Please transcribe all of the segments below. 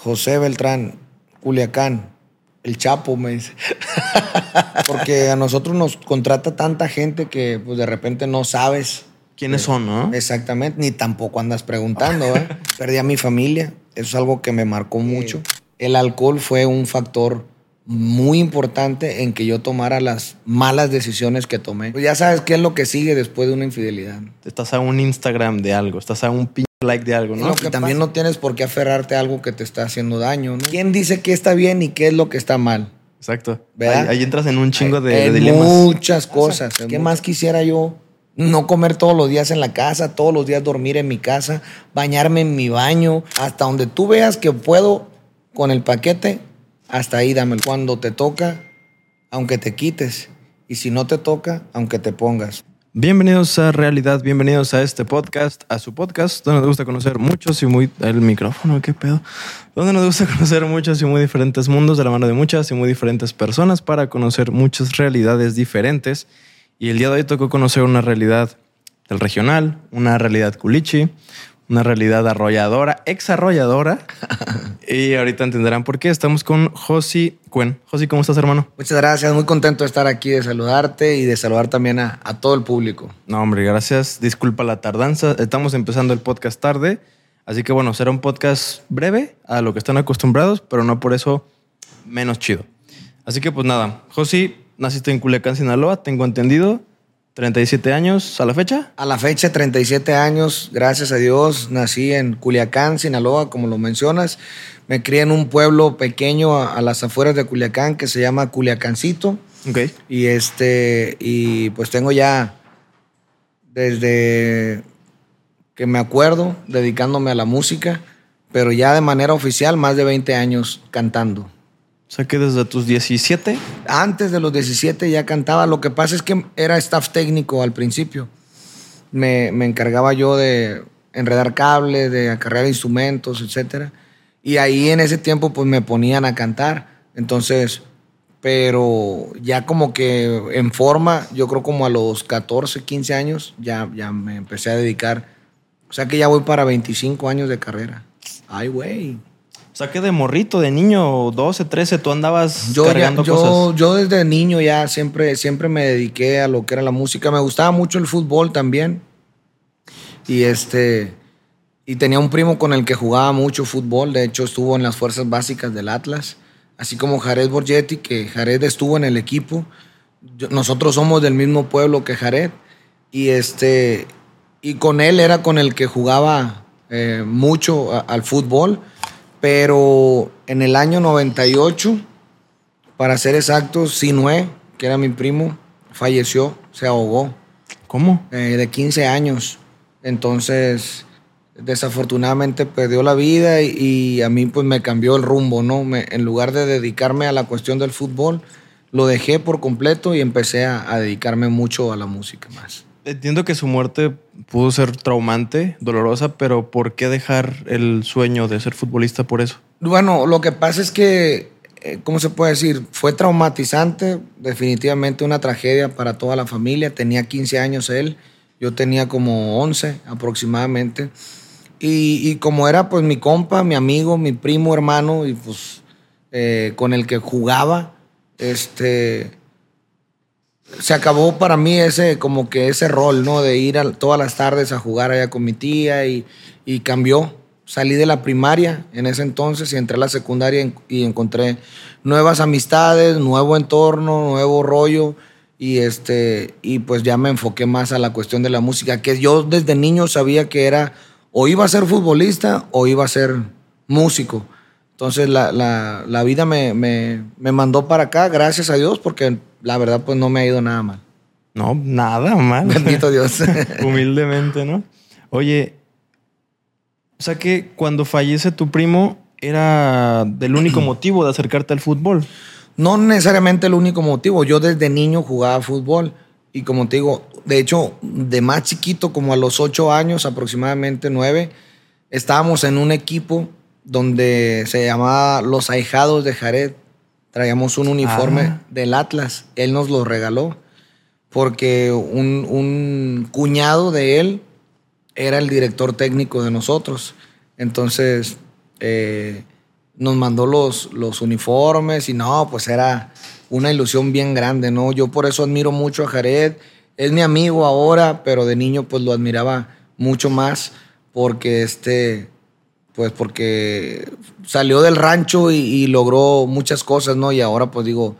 José Beltrán, Culiacán, el Chapo, me dice. Porque a nosotros nos contrata tanta gente que pues de repente no sabes. ¿Quiénes son, no? Exactamente, ni tampoco andas preguntando. ¿eh? Perdí a mi familia, eso es algo que me marcó mucho. El alcohol fue un factor muy importante en que yo tomara las malas decisiones que tomé. Pues ya sabes qué es lo que sigue después de una infidelidad. Estás a un Instagram de algo, estás a un like de algo, ¿no? Que también no tienes por qué aferrarte a algo que te está haciendo daño, ¿no? ¿Quién dice qué está bien y qué es lo que está mal? Exacto. ¿Verdad? Ahí, ahí entras en un chingo de, En de dilemas. muchas cosas. ¿Qué más quisiera yo? No comer todos los días en la casa, todos los días dormir en mi casa, bañarme en mi baño, hasta donde tú veas que puedo con el paquete, hasta ahí dámelo. Cuando te toca, aunque te quites. Y si no te toca, aunque te pongas. Bienvenidos a Realidad, bienvenidos a este podcast, a su podcast, donde nos gusta conocer muchos y muy... El micrófono, qué pedo. Donde nos gusta conocer muchos y muy diferentes mundos de la mano de muchas y muy diferentes personas para conocer muchas realidades diferentes. Y el día de hoy tocó conocer una realidad del regional, una realidad culichi, una realidad arrolladora, ex arrolladora. y ahorita entenderán por qué. Estamos con Josi Cuen. Josi, ¿cómo estás, hermano? Muchas gracias, muy contento de estar aquí, de saludarte y de saludar también a, a todo el público. No, hombre, gracias. Disculpa la tardanza. Estamos empezando el podcast tarde. Así que bueno, será un podcast breve a lo que están acostumbrados, pero no por eso menos chido. Así que pues nada, Josi, naciste en Culiacán, Sinaloa, tengo entendido. 37 años a la fecha. A la fecha, 37 años, gracias a Dios, nací en Culiacán, Sinaloa, como lo mencionas. Me crié en un pueblo pequeño a, a las afueras de Culiacán que se llama Culiacancito. Ok. Y este, y pues tengo ya desde que me acuerdo dedicándome a la música, pero ya de manera oficial más de 20 años cantando. O sea que desde tus 17. Antes de los 17 ya cantaba. Lo que pasa es que era staff técnico al principio. Me, me encargaba yo de enredar cables, de acarrear instrumentos, etc. Y ahí en ese tiempo pues me ponían a cantar. Entonces, pero ya como que en forma, yo creo como a los 14, 15 años, ya, ya me empecé a dedicar. O sea que ya voy para 25 años de carrera. Ay, güey. Sea que de morrito, de niño, 12, 13, tú andabas Yo, ya- cargando yo, cosas. yo desde niño ya siempre, siempre me dediqué a lo que era la música. Me gustaba mucho el fútbol también. Y este y tenía un primo con el que jugaba mucho fútbol. De hecho, estuvo en las fuerzas básicas del Atlas. Así como Jared Borgetti, que Jared estuvo en el equipo. Yo- nosotros somos del mismo pueblo que Jared. Y este y con él era con el que jugaba eh, mucho a- al fútbol. Pero en el año 98 para ser exactos, Sinue, que era mi primo, falleció, se ahogó ¿Cómo? eh, de 15 años. Entonces, desafortunadamente perdió la vida y, y a mí pues me cambió el rumbo, ¿no? Me- en lugar de dedicarme a la cuestión del fútbol, lo dejé por completo y empecé a, a dedicarme mucho a la música más. Entiendo que su muerte pudo ser traumante, dolorosa, pero ¿por qué dejar el sueño de ser futbolista por eso? Bueno, lo que pasa es que, eh, ¿cómo se puede decir? Fue traumatizante, definitivamente una tragedia para toda la familia. Tenía 15 años él, yo tenía como 11 aproximadamente. Y, como era pues mi compa, mi amigo, mi primo, hermano, y pues eh, con el que jugaba, este, se acabó para mí ese, como que ese rol, ¿no? De ir todas las tardes a jugar allá con mi tía y, cambió. Salí de la primaria en ese entonces y entré a la secundaria y encontré nuevas amistades, nuevo entorno, nuevo rollo y este y pues ya me enfoqué más a la cuestión de la música, que yo desde niño sabía que era o iba a ser futbolista o iba a ser músico. Entonces la, la- la vida me, me- me mandó para acá, gracias a Dios, porque la verdad pues no me ha ido nada mal. No, nada mal. Bendito Dios. Humildemente, ¿no? Oye, o sea que cuando fallece tu primo era del único motivo de acercarte al fútbol. No necesariamente el único motivo. Yo desde niño jugaba fútbol y como te digo, de hecho, de más chiquito, como a los ocho años, aproximadamente nueve, estábamos en un equipo donde se llamaba Los Ahijados de Jared. Traíamos un uniforme Ah. del Atlas. Él nos lo regaló porque un, un cuñado de él era el director técnico de nosotros. Entonces, eh, nos mandó los, los uniformes y no, pues era una ilusión bien grande, ¿no? Yo por eso admiro mucho a Jared. Es mi amigo ahora, pero de niño pues lo admiraba mucho más porque este, pues porque salió del rancho y, logró muchas cosas, ¿no? Y ahora pues digo,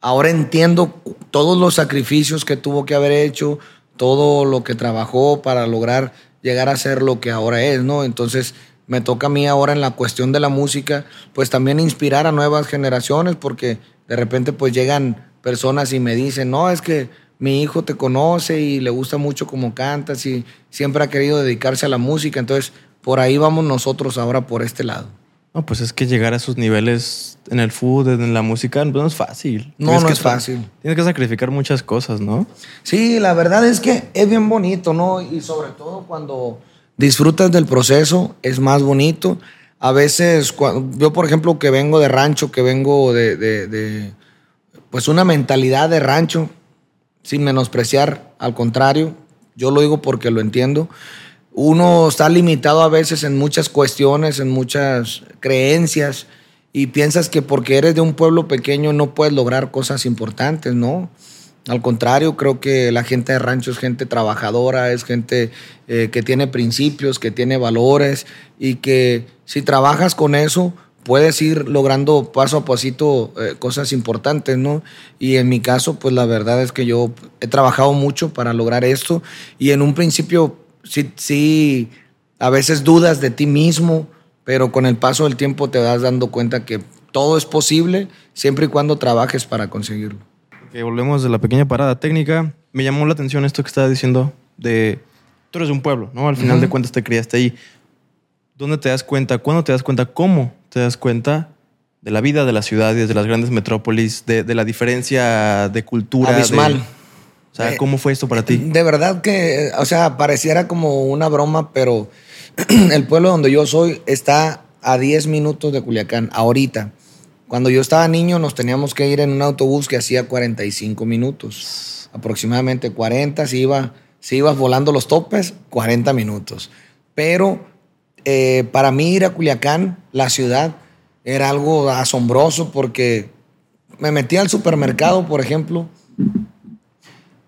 ahora entiendo todos los sacrificios que tuvo que haber hecho, todo lo que trabajó para lograr llegar a ser lo que ahora es, ¿no? Entonces me toca a mí ahora en la cuestión de la música, pues también inspirar a nuevas generaciones, porque de repente pues llegan personas y me dicen, no, es que mi hijo te conoce y le gusta mucho cómo cantas y siempre ha querido dedicarse a la música, entonces por ahí vamos nosotros ahora por este lado. No, pues es que llegar a esos niveles en el fútbol, en la música, pues no es fácil. No, Tienes no que es fácil. Tienes que sacrificar muchas cosas, ¿no? Sí, la verdad es que es bien bonito, ¿no? Y sobre todo cuando disfrutas del proceso, es más bonito. A veces, cua- yo por ejemplo que vengo de rancho, que vengo de, de- de, pues una mentalidad de rancho, sin menospreciar, al contrario, yo lo digo porque lo entiendo. Uno está limitado a veces en muchas cuestiones, en muchas creencias, y piensas que porque eres de un pueblo pequeño no puedes lograr cosas importantes, ¿no? Al contrario, creo que la gente de rancho es gente trabajadora, es gente eh, que tiene principios, que tiene valores y que si trabajas con eso puedes ir logrando paso a pasito eh, cosas importantes, ¿no? Y en mi caso, pues la verdad es que yo he trabajado mucho para lograr esto y en un principio sí, sí, a veces dudas de ti mismo, pero con el paso del tiempo te vas dando cuenta que todo es posible siempre y cuando trabajes para conseguirlo. Que volvemos de la pequeña parada técnica. Me llamó la atención esto que estaba diciendo de... Tú eres de un pueblo, ¿no? Al final Ujú. de cuentas te criaste ahí. ¿Dónde te das cuenta? ¿Cuándo te das cuenta? ¿Cómo te das cuenta de la vida de las ciudades, de las grandes metrópolis, de, de la diferencia de cultura? de- Abismal. O sea, Eh, ¿cómo fue esto para ti? De verdad que, o sea, pareciera como una broma, pero el pueblo donde yo soy está a 10 minutos de Culiacán, ahorita. Cuando yo estaba niño nos teníamos que ir en un autobús que hacía 45 minutos, aproximadamente 40, si, iba, si ibas volando los topes, 40 minutos. Pero eh, para mí ir a Culiacán, la ciudad, era algo asombroso porque me metía al supermercado, por ejemplo,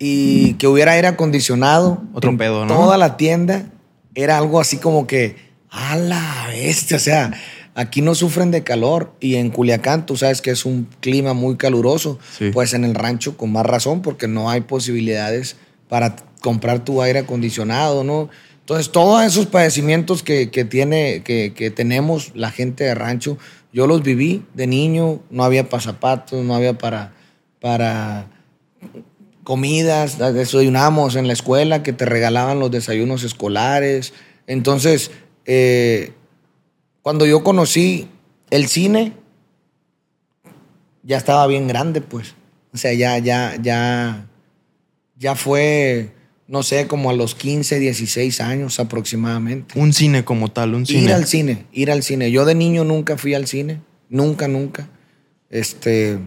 y que hubiera aire acondicionado. Otro en pedo, ¿no? Toda la tienda era algo así como que, a la bestia, o sea, aquí no sufren de calor y en Culiacán tú sabes que es un clima muy caluroso, Sí. pues en el rancho con más razón porque no hay posibilidades para comprar tu aire acondicionado, ¿no? Entonces, todos esos padecimientos que, que tiene, que, que tenemos la gente de rancho, yo los viví de niño, no había pasapatos, no había para, para comidas, desayunamos en la escuela que te regalaban los desayunos escolares. Entonces, eh, cuando yo conocí el cine, ya estaba bien grande, pues. O sea, ya, ya, ya, ya fue, no sé, como a los 15, 16 años aproximadamente. Un cine como tal, un cine. Ir al cine, ir al cine. Yo de niño nunca fui al cine, nunca, nunca. Este,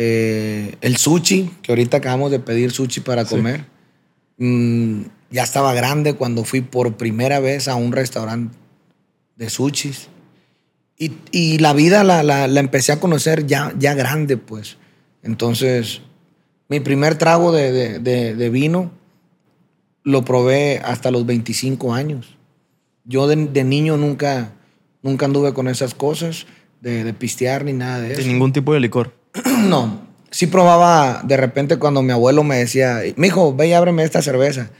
eh, el sushi, que ahorita acabamos de pedir sushi para Sí. comer, mm, ya estaba grande cuando fui por primera vez a un restaurante de sushis. Y, y la vida la, la- la empecé a conocer ya, ya grande, pues. Entonces, mi primer trago de, de- de- de vino lo probé hasta los 25 años. Yo de, de niño nunca, nunca anduve con esas cosas, de, de pistear ni nada de De eso. ningún tipo de licor. No, sí probaba de repente cuando mi abuelo me decía, mijo, ve y ábreme esta cerveza.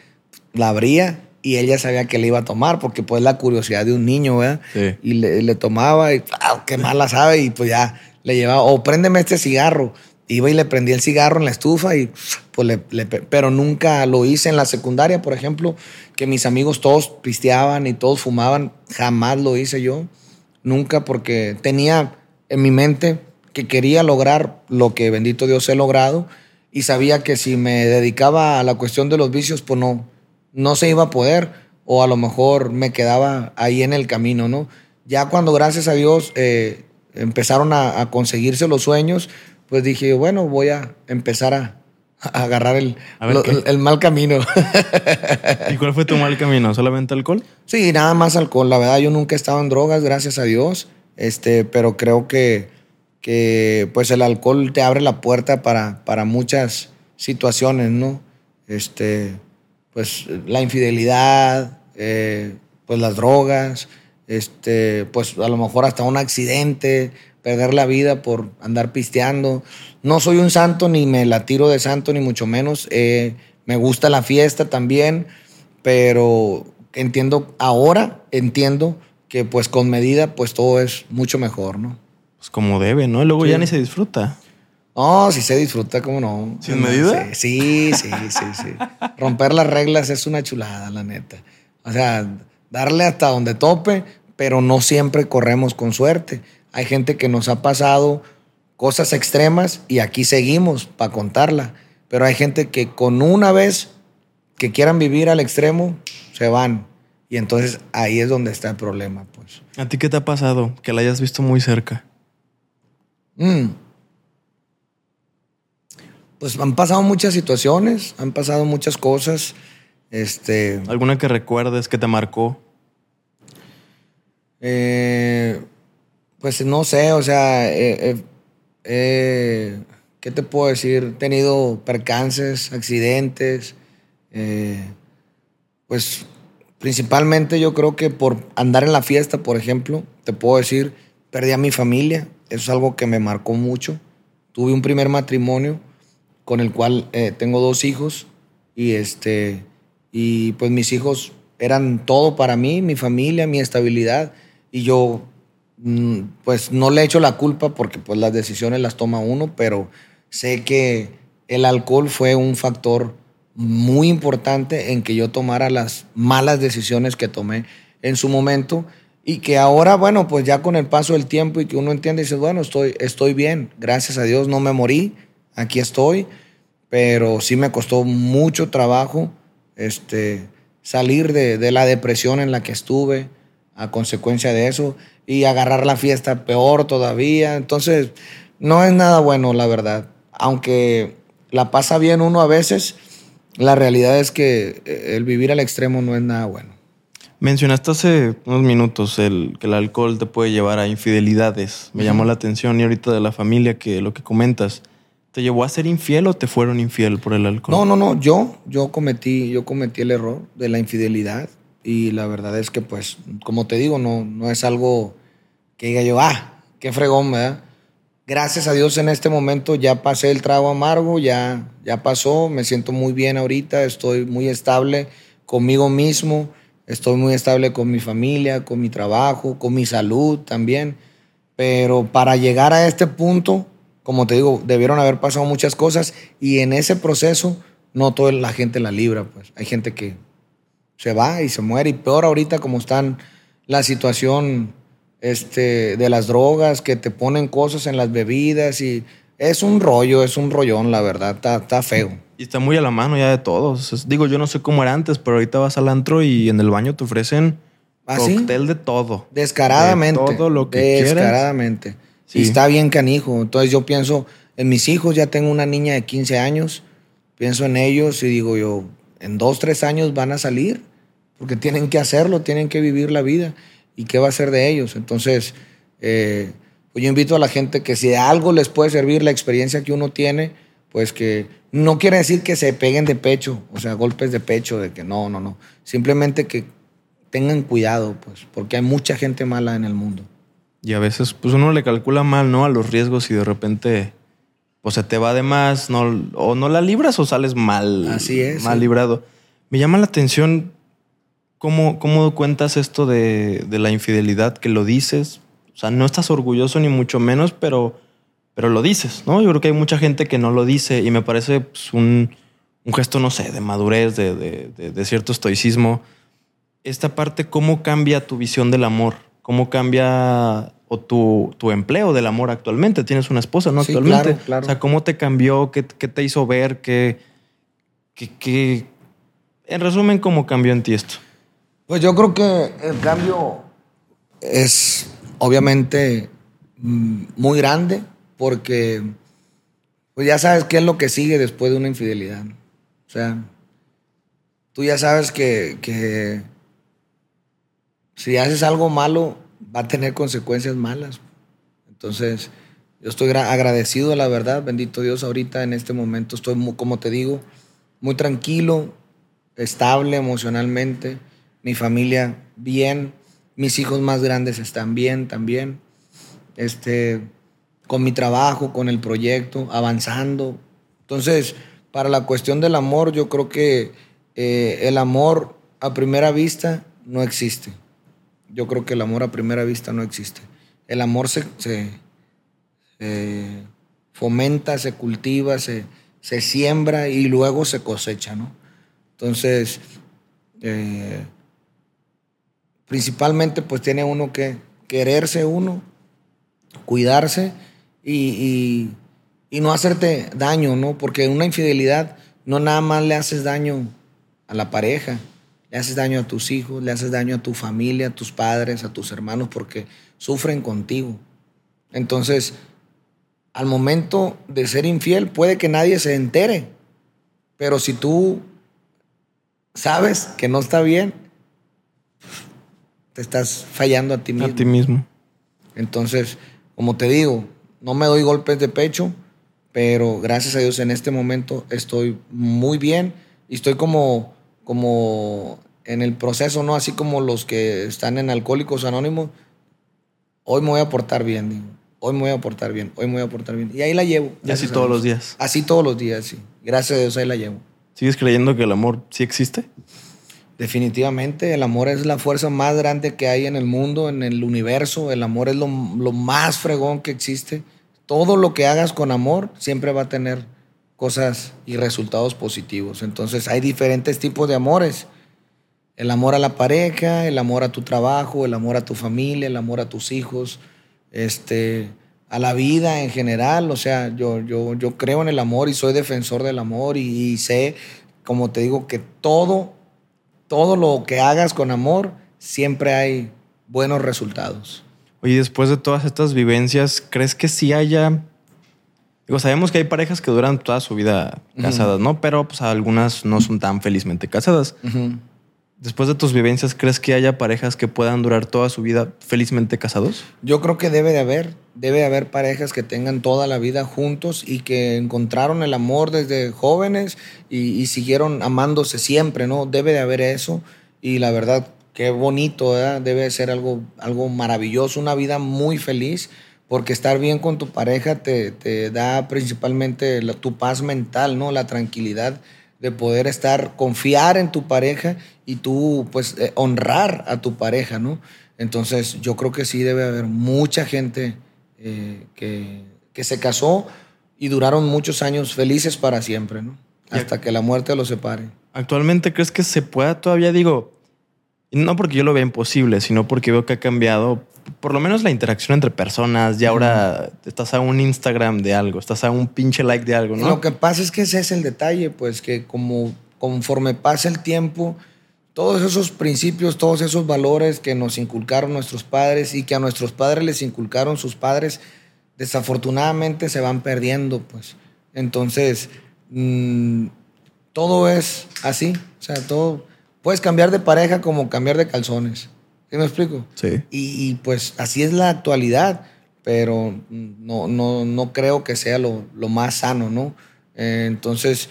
La abría y ella sabía que le iba a tomar porque pues la curiosidad de un niño, ¿verdad? Sí. Y le, le tomaba y ¡ah, qué mala sabe y pues ya le llevaba, o préndeme este cigarro. Iba y le prendía el cigarro en la estufa y pues le, le pe- pero nunca lo hice en la secundaria, por ejemplo, que mis amigos todos pisteaban y todos fumaban, jamás lo hice yo. Nunca porque tenía en mi mente que quería lograr lo que bendito Dios he logrado y sabía que si me dedicaba a la cuestión de los vicios, pues no, no se iba a poder o a lo mejor me quedaba ahí en el camino, ¿no? Ya cuando gracias a Dios eh, empezaron a, a conseguirse los sueños, pues dije, bueno, voy a empezar a, a agarrar el, A ver lo- qué. el- el mal camino. ¿Y cuál fue tu mal camino? ¿Solamente alcohol? Sí, nada más alcohol. La verdad, yo nunca he estado en drogas, gracias a Dios. Este, pero creo que, que pues el alcohol te abre la puerta para, para muchas situaciones, ¿no? Este, pues la infidelidad, eh, pues las drogas, este, pues a lo mejor hasta un accidente, perder la vida por andar pisteando. No soy un santo, ni me la tiro de santo, ni mucho menos. Eh, me gusta la fiesta también, pero entiendo, ahora entiendo que pues con medida pues todo es mucho mejor, ¿no? Pues como debe, ¿no? Luego ya ni se disfruta. No, si se disfruta, ¿cómo no? ¿Sin medida? Sí, sí, sí, sí. Romper las reglas es una chulada, la neta. O sea, darle hasta donde tope, pero no siempre corremos con suerte. Hay gente que nos ha pasado cosas extremas y aquí seguimos para contarla. Pero hay gente que con una vez que quieran vivir al extremo, se van. Y entonces ahí es donde está el problema, pues. ¿A ti qué te ha pasado? Que la hayas visto muy cerca. Mm. Pues han pasado muchas situaciones, han pasado muchas cosas. Este. ¿Alguna que recuerdes que te marcó? Eh, pues no sé, o sea, eh, eh, ¿qué te puedo decir? He tenido percances, accidentes. pues principalmente yo creo que por andar en la fiesta, por ejemplo, te puedo decir, perdí a mi familia. Es algo que me marcó mucho. Tuve un primer matrimonio con el cual eh, tengo dos hijos y este y pues mis hijos eran todo para mí, mi familia, mi estabilidad y yo mm, pues no le echo la culpa porque pues las decisiones las toma uno, pero sé que el alcohol fue un factor muy importante en que yo tomara las malas decisiones que tomé en su momento y que ahora, bueno, pues ya con el paso del tiempo y que uno entiende y dice, bueno, estoy, estoy bien, gracias a Dios no me morí, aquí estoy, pero sí me costó mucho trabajo este, salir de, de la depresión en la que estuve a consecuencia de eso y agarrar la fiesta peor todavía. Entonces, no es nada bueno, la verdad. Aunque la pasa bien uno a veces, la realidad es que eh, el vivir al extremo no es nada bueno. Mencionaste hace unos minutos el, que el alcohol te puede llevar a infidelidades. Me llamó la atención y ahorita de la familia que lo que comentas. ¿Te llevó a ser infiel o te fueron infiel por el alcohol? No, no, no. Yo, yo cometí, yo cometí el error de la infidelidad y la verdad es que, pues, como te digo, no, no es algo que diga yo, ah, qué fregón, ¿verdad? gracias a Dios en este momento ya pasé el trago amargo, ya, ya pasó, me siento muy bien ahorita, estoy muy estable conmigo mismo, estoy muy estable con mi familia, con mi trabajo, con mi salud también. Pero para llegar a este punto, como te digo, debieron haber pasado muchas cosas y en ese proceso no toda la gente la libra, pues hay gente que se va y se muere y peor ahorita como están la situación este, de las drogas, que te ponen cosas en las bebidas y es un rollo, es un rollón, la verdad, está, feo. Y está muy a la mano ya de todos. digo, yo no sé cómo era antes, pero ahorita vas al antro y en el baño te ofrecen ¿Ah, cóctel de todo. Descaradamente. De todo lo que Descaradamente. Y está bien canijo. Entonces yo pienso en mis hijos, ya tengo una niña de 15 años, pienso en ellos y digo yo, en dos, tres años van a salir, porque tienen que hacerlo, tienen que vivir la vida y qué va a ser de ellos. Entonces, eh, pues yo invito a la gente que si algo les puede servir la experiencia que uno tiene, pues que no quiere decir que se peguen de pecho, o sea, golpes de pecho, de que no, no, no. Simplemente que tengan cuidado, pues, porque hay mucha gente mala en el mundo. Y a veces, pues uno le calcula mal, ¿no? A los riesgos y de repente, pues se te va de más, no, o no la libras o sales mal. Así es. Mal librado. Me llama la atención ¿Cómo, cómo cuentas esto de, la infidelidad? Que lo dices. O sea, no estás orgulloso ni mucho menos, pero, pero lo dices, ¿no? Yo creo que hay mucha gente que no lo dice y me parece pues, un, gesto, no sé, de madurez, de, cierto estoicismo. Esta parte, ¿cómo cambia tu visión del amor? ¿Cómo cambia o tu, empleo del amor actualmente? Tienes una esposa, ¿no? actualmente. Claro, claro. O sea, ¿cómo te cambió? ¿Qué, te hizo ver? ¿Qué, qué, En resumen, ¿cómo cambió en ti esto? Pues yo creo que el cambio es obviamente mm, muy grande porque pues ya sabes qué es lo que sigue después de una infidelidad. O sea, tú ya sabes que, que si haces algo malo, va a tener consecuencias malas. Entonces, yo estoy agradecido, la verdad, bendito Dios, ahorita en este momento estoy, como te digo, muy tranquilo, estable emocionalmente, mi familia bien, mis hijos más grandes están bien también, este, con mi trabajo, con el proyecto, avanzando. Entonces, para la cuestión del amor, yo creo que eh, el amor a primera vista no existe. Yo creo que el amor a primera vista no existe. El amor se, fomenta, se cultiva, se, se, siembra y luego se cosecha, ¿no? Entonces, eh, principalmente pues tiene uno que quererse uno, cuidarse y, y, no hacerte daño, ¿no? Porque una infidelidad no nada más le haces daño a la pareja, le haces daño a tus hijos, le haces daño a tu familia, a tus padres, a tus hermanos, porque sufren contigo. Entonces, al momento de ser infiel, puede que nadie se entere, pero si tú sabes que no está bien, te estás fallando a ti mismo. A ti mismo. Entonces, como te digo, no me doy golpes de pecho, pero gracias a Dios en este momento estoy muy bien y estoy como como en el proceso, ¿no? Así como los que están en Alcohólicos Anónimos, hoy me voy a portar bien, digo. Hoy me voy a portar bien, hoy me voy a portar bien. Y ahí la llevo. Y así todos los días. Así todos los días, sí. Gracias a Dios ahí la llevo. ¿Sigues creyendo que el amor sí existe? Definitivamente, el amor es la fuerza más grande que hay en el mundo, en el universo. El amor es lo, lo más fregón que existe. Todo lo que hagas con amor siempre va a tener cosas y resultados positivos. Entonces hay diferentes tipos de amores. El amor a la pareja, el amor a tu trabajo, el amor a tu familia, el amor a tus hijos, este, a la vida en general. O sea, yo, yo, yo creo en el amor y soy defensor del amor y, sé, como te digo, que todo, todo lo que hagas con amor, siempre hay buenos resultados. Oye, después de todas estas vivencias, ¿crees que sí haya Digo, sabemos que hay parejas que duran toda su vida casadas, ¿no? Pero pues algunas no son tan felizmente casadas. Después de tus vivencias, ¿crees que haya parejas que puedan durar toda su vida felizmente casados? Yo creo que debe de haber. Debe de haber parejas que tengan toda la vida juntos y que encontraron el amor desde jóvenes y, siguieron amándose siempre, ¿no? Debe de haber eso. Y la verdad, qué bonito, ¿verdad? Debe de ser algo, algo maravilloso, una vida muy feliz porque estar bien con tu pareja te, da principalmente tu paz mental, ¿no? La tranquilidad de poder estar, confiar en tu pareja y tú, pues, eh, honrar a tu pareja, ¿no? Entonces, yo creo que sí debe haber mucha gente eh, que, que, se casó y duraron muchos años felices para siempre, ¿no? Hasta que la muerte los separe. ¿Actualmente crees que se pueda todavía, digo, no porque yo lo vea imposible, sino porque veo que ha cambiado por lo menos la interacción entre personas. Y ahora estás a un Instagram de algo, estás a un pinche like de algo, ¿no? Lo que pasa es que ese es el detalle, pues que como conforme pasa el tiempo, todos esos principios, todos esos valores que nos inculcaron nuestros padres y que a nuestros padres les inculcaron sus padres, desafortunadamente se van perdiendo, pues. Entonces, mm, todo es así, o sea, todo, puedes cambiar de pareja como cambiar de calzones. ¿Sí me explico? Sí. Y, pues así es la actualidad, pero no, no, no creo que sea lo, más sano, ¿no? Eh, entonces,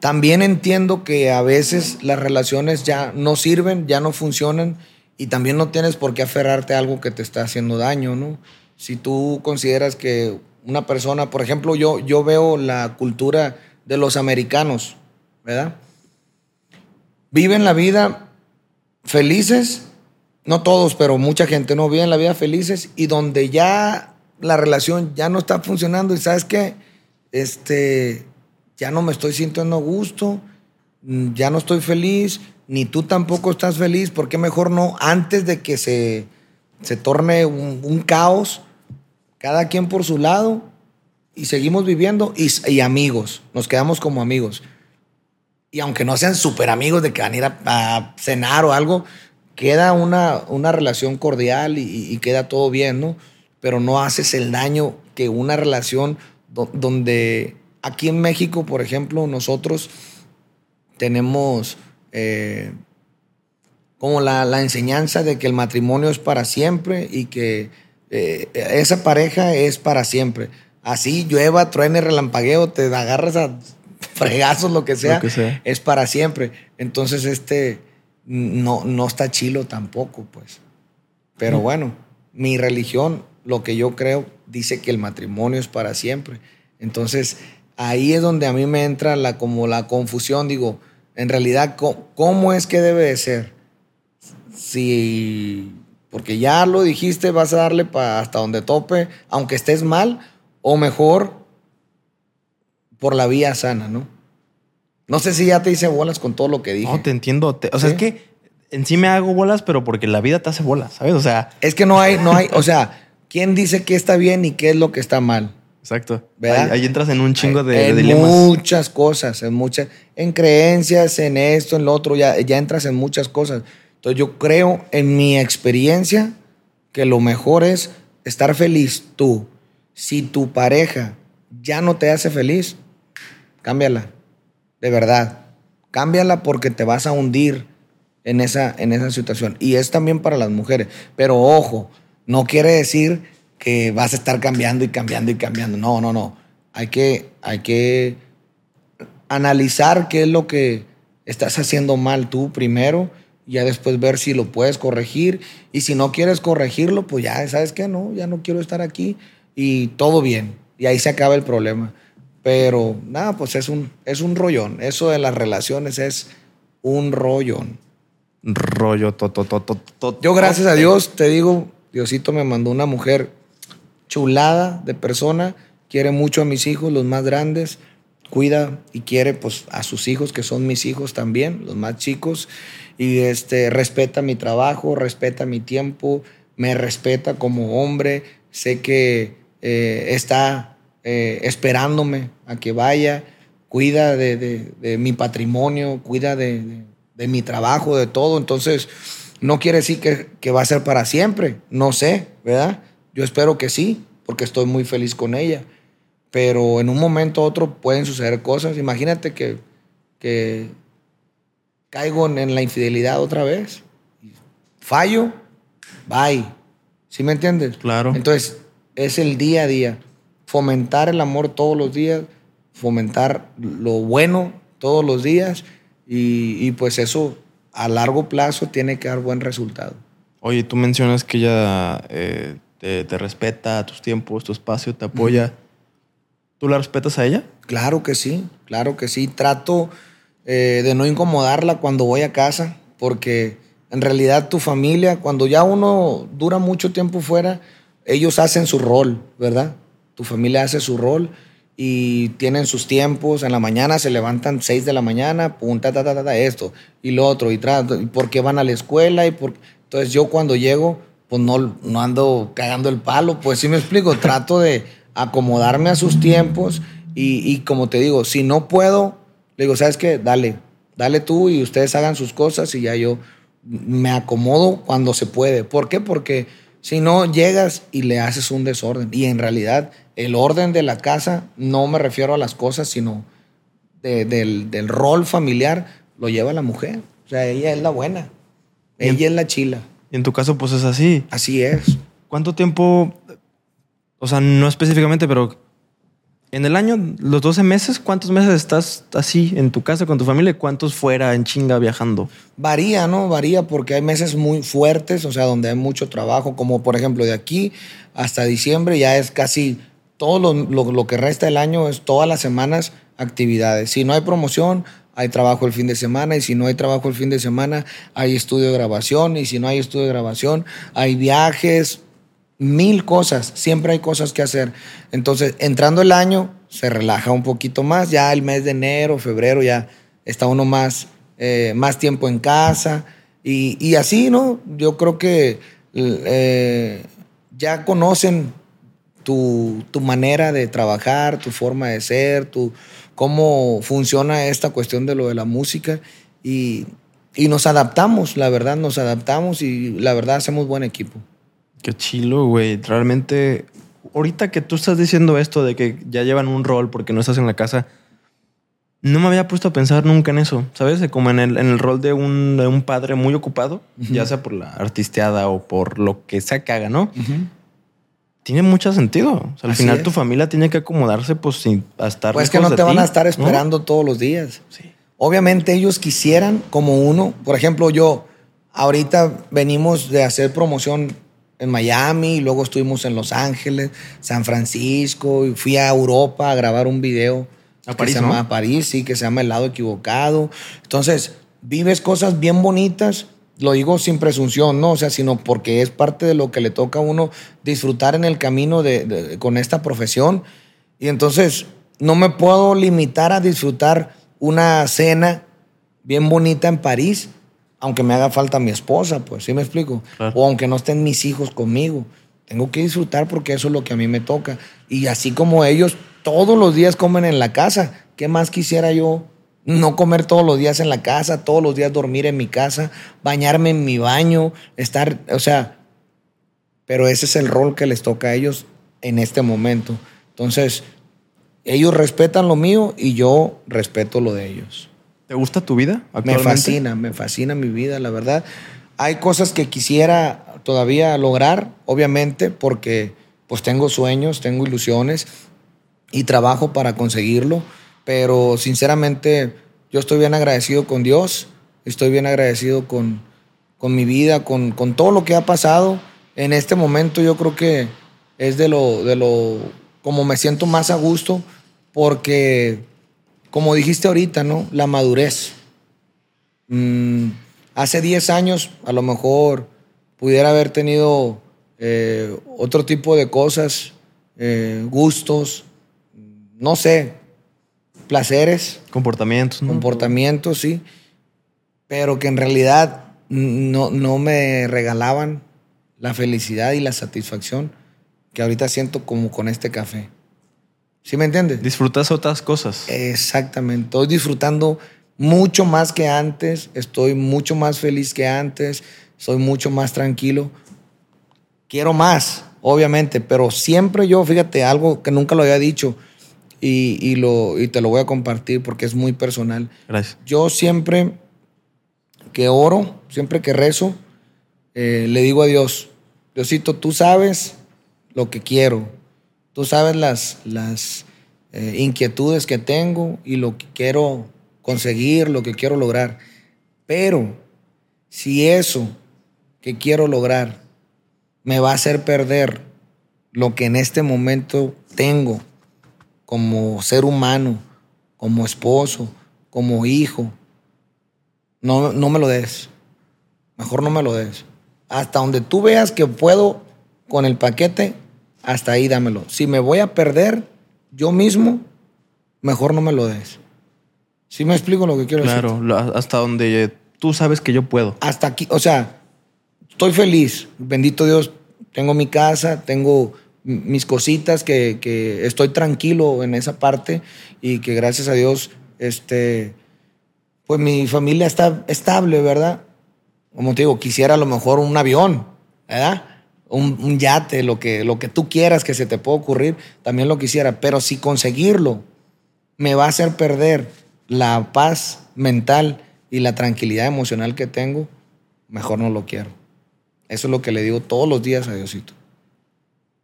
también entiendo que a veces las relaciones ya no sirven, ya no funcionan y también no tienes por qué aferrarte a algo que te está haciendo daño, ¿no? Si tú consideras que una persona, por ejemplo, yo, yo veo la cultura de los americanos, ¿verdad? Viven la vida felices no todos, pero mucha gente no vive la vida felices y donde ya la relación ya no está funcionando y sabes que este, ya no me estoy sintiendo gusto, mm, ya no estoy feliz, ni tú tampoco estás feliz, ¿por qué mejor no antes de que se, se torne un, caos, cada quien por su lado y seguimos viviendo y, amigos, nos quedamos como amigos. Y aunque no sean súper amigos de que van a ir a cenar o algo, queda una, una relación cordial y, queda todo bien, ¿no? Pero no haces el daño que una relación donde aquí en México, por ejemplo, nosotros tenemos, eh, como la, la enseñanza de que el matrimonio es para siempre y que eh, esa pareja es para siempre. Así llueva, truene, relampagueo, te agarras a fregazos, lo que sea, Lo que sea. es para siempre. Entonces, este no, no está chilo tampoco, pues. Pero bueno, mi religión, lo que yo creo, dice que el matrimonio es para siempre. Entonces, ahí es donde a mí me entra la, como la confusión. Digo, en realidad, ¿cómo, cómo es que debe de ser? Si, porque ya lo dijiste, vas a darle pa- hasta donde tope, aunque estés mal, o mejor por la vía sana, ¿no? No sé si ya te hice bolas con todo lo que dije. No, te entiendo. Te- o sea, Sí. es que en sí me hago bolas, pero porque la vida te hace bolas, ¿sabes? O sea, Es que no hay, no hay, o sea, ¿quién dice qué está bien y qué es lo que está mal? exacto. Ahí, ahí entras en un chingo de, de en dilemas. muchas cosas, en muchas, en creencias, en esto, en lo otro, ya, ya entras en muchas cosas. Entonces yo creo, en mi experiencia, que lo mejor es estar feliz tú. Si tu pareja ya no te hace feliz, cámbiala, de verdad. Cámbiala porque te vas a hundir en esa, en esa situación. Y es también para las mujeres. Pero ojo, no quiere decir que vas a estar cambiando y cambiando y cambiando. No, no, no. Hay que, hay que analizar qué es lo que estás haciendo mal tú primero y ya después ver si lo puedes corregir. Y si no quieres corregirlo, pues ya, ¿sabes qué? No, ya no quiero estar aquí y todo bien. Y ahí se acaba el problema. Pero nada, pues es un, es un rollón. Eso de las relaciones es un rollón. Rollo, to, to, to, Yo, gracias a Dios, te digo, Diosito me mandó una mujer chulada de persona, quiere mucho a mis hijos, los más grandes, cuida y quiere pues a sus hijos, que son mis hijos también, los más chicos, y este, respeta mi trabajo, respeta mi tiempo, me respeta como hombre, sé que eh, está eh, esperándome a que vaya, cuida de, de- de mi patrimonio, cuida de, de- de mi trabajo, de todo. Entonces, no quiere decir que, que va a ser para siempre, no sé, ¿verdad? Yo espero que sí, porque estoy muy feliz con ella. Pero en un momento u otro pueden suceder cosas. Imagínate que, que caigo en, en la infidelidad otra vez. Fallo, bye. ¿Sí me entiendes? Claro. Entonces, es el día a día. Fomentar el amor todos los días, fomentar lo bueno todos los días y, y pues eso a largo plazo tiene que dar buen resultado. Oye, tú mencionas que ella eh, te, te respeta tus tiempos, tu espacio, te apoya. ¿Tú la respetas a ella? Claro que sí, claro que sí. Trato eh, de no incomodarla cuando voy a casa, porque en realidad tu familia, cuando ya uno dura mucho tiempo fuera, ellos hacen su rol, ¿verdad? Tu familia hace su rol y tienen sus tiempos. En la mañana se levantan 6 de la mañana, punta, ta, ta, ta, ta, esto y lo otro, y, tra- y por qué van a la escuela. y por... Entonces yo cuando llego, pues no, no ando cagando el palo, pues sí me explico, trato de acomodarme a sus tiempos y, y como te digo, si no puedo, le digo, ¿sabes qué? Dale, dale tú y ustedes hagan sus cosas y ya yo me acomodo cuando se puede. ¿Por qué? Porque si no llegas y le haces un desorden. Y en realidad el orden de la casa, no me refiero a las cosas, sino de- del, del rol familiar, lo lleva la mujer. O sea, ella es la buena. Ella es la chila. Y en tu caso, pues es así. Así es. ¿Cuánto tiempo, o sea, no específicamente, pero en el año, los 12 meses, ¿cuántos meses estás así en tu casa con tu familia y cuántos fuera en chinga viajando? Varía, ¿no? Varía porque hay meses muy fuertes, o sea, donde hay mucho trabajo, como por ejemplo de aquí hasta diciembre ya es casi todo lo, lo- lo que resta del año es todas las semanas actividades. Si no hay promoción, hay trabajo el fin de semana y si no hay trabajo el fin de semana, hay estudio de grabación y si no hay estudio de grabación, hay viajes, mil cosas, siempre hay cosas que hacer. Entonces, entrando el año, se relaja un poquito más, ya el mes de enero, febrero, ya está uno más, eh, más tiempo en casa y, así, ¿no? Yo creo que eh, ya conocen tu, tu manera de trabajar, tu forma de ser, tu, cómo funciona esta cuestión de lo de la música y, y nos adaptamos, la verdad, nos adaptamos y la verdad hacemos buen equipo. Qué chilo, güey. Realmente, ahorita que tú estás diciendo esto de que ya llevan un rol porque no estás en la casa, No me había puesto a pensar nunca en eso, ¿sabes? Como en el, en el rol de un, de un padre muy ocupado, ya sea por la artisteada o por lo que sea que haga, ¿no? Tiene mucho sentido. O sea, al Así final es. tu familia tiene que acomodarse pues sin estar Pues que no te van a estar ¿no? esperando todos los días. Sí. Obviamente ellos quisieran, como uno, por ejemplo, yo, ahorita venimos de hacer promoción en Miami, y luego estuvimos en Los Ángeles, San Francisco, y fui a Europa a grabar un video. A que París, se llama ¿no? París, sí, que se llama El lado equivocado. Entonces, vives cosas bien bonitas, lo digo sin presunción, no, o sea, sino porque es parte de lo que le toca a uno disfrutar en el camino de, de- con esta profesión. Y entonces, no me puedo limitar a disfrutar una cena bien bonita en París, aunque me haga falta mi esposa, pues, ¿sí me explico? Claro. O aunque no estén mis hijos conmigo. Tengo que disfrutar porque eso es lo que a mí me toca. Y así como ellos todos los días comen en la casa, ¿qué más quisiera yo? No comer todos los días en la casa, todos los días dormir en mi casa, bañarme en mi baño, estar, o sea, pero ese es el rol que les toca a ellos en este momento. Entonces, ellos respetan lo mío y yo respeto lo de ellos. ¿Te gusta tu vida Me fascina, me fascina mi vida, la verdad. Hay cosas que quisiera todavía lograr, obviamente, porque pues tengo sueños, tengo ilusiones y trabajo para conseguirlo, pero sinceramente yo estoy bien agradecido con Dios, estoy bien agradecido con, con mi vida, con, con todo lo que ha pasado. En este momento yo creo que es de lo, de lo, como me siento más a gusto, porque, como dijiste ahorita, ¿no? La madurez. Mm, hace 10 años a lo mejor pudiera haber tenido eh, otro tipo de cosas, eh, gustos, no sé, placeres, Comportamientos, ¿no? comportamientos, sí, pero que en realidad no, no me regalaban la felicidad y la satisfacción que ahorita siento como con este café. ¿Sí me entiendes? Disfrutas otras cosas. Exactamente. Estoy disfrutando mucho más que antes. Estoy mucho más feliz que antes. Soy mucho más tranquilo. Quiero más, obviamente, pero siempre yo, fíjate, algo que nunca lo había dicho y, y lo, y te lo voy a compartir porque es muy personal. Gracias. Yo siempre que oro, siempre que rezo, eh, le digo a Dios, Diosito, tú sabes lo que quiero, tú sabes las, las eh, inquietudes que tengo y lo que quiero conseguir, lo que quiero lograr. Pero si eso que quiero lograr me va a hacer perder lo que en este momento tengo como ser humano, como esposo, como hijo, no, no me lo des. Mejor no me lo des. Hasta donde tú veas que puedo con el paquete, hasta ahí dámelo. Si me voy a perder yo mismo, mejor no me lo des. ¿Sí me explico lo que quiero decir? Claro, hasta donde tú sabes que yo puedo. hasta aquí, o sea, estoy feliz, bendito Dios, tengo mi casa, tengo mis cositas, que, que estoy tranquilo en esa parte y que gracias a Dios, este, pues mi familia está estable, ¿verdad? Como te digo, quisiera a lo mejor un avión, ¿verdad? Un, un yate, lo que, lo que tú quieras que se te pueda ocurrir, también lo quisiera, pero si conseguirlo me va a hacer perder la paz mental y la tranquilidad emocional que tengo, mejor no lo quiero. Eso es lo que le digo todos los días a Diosito.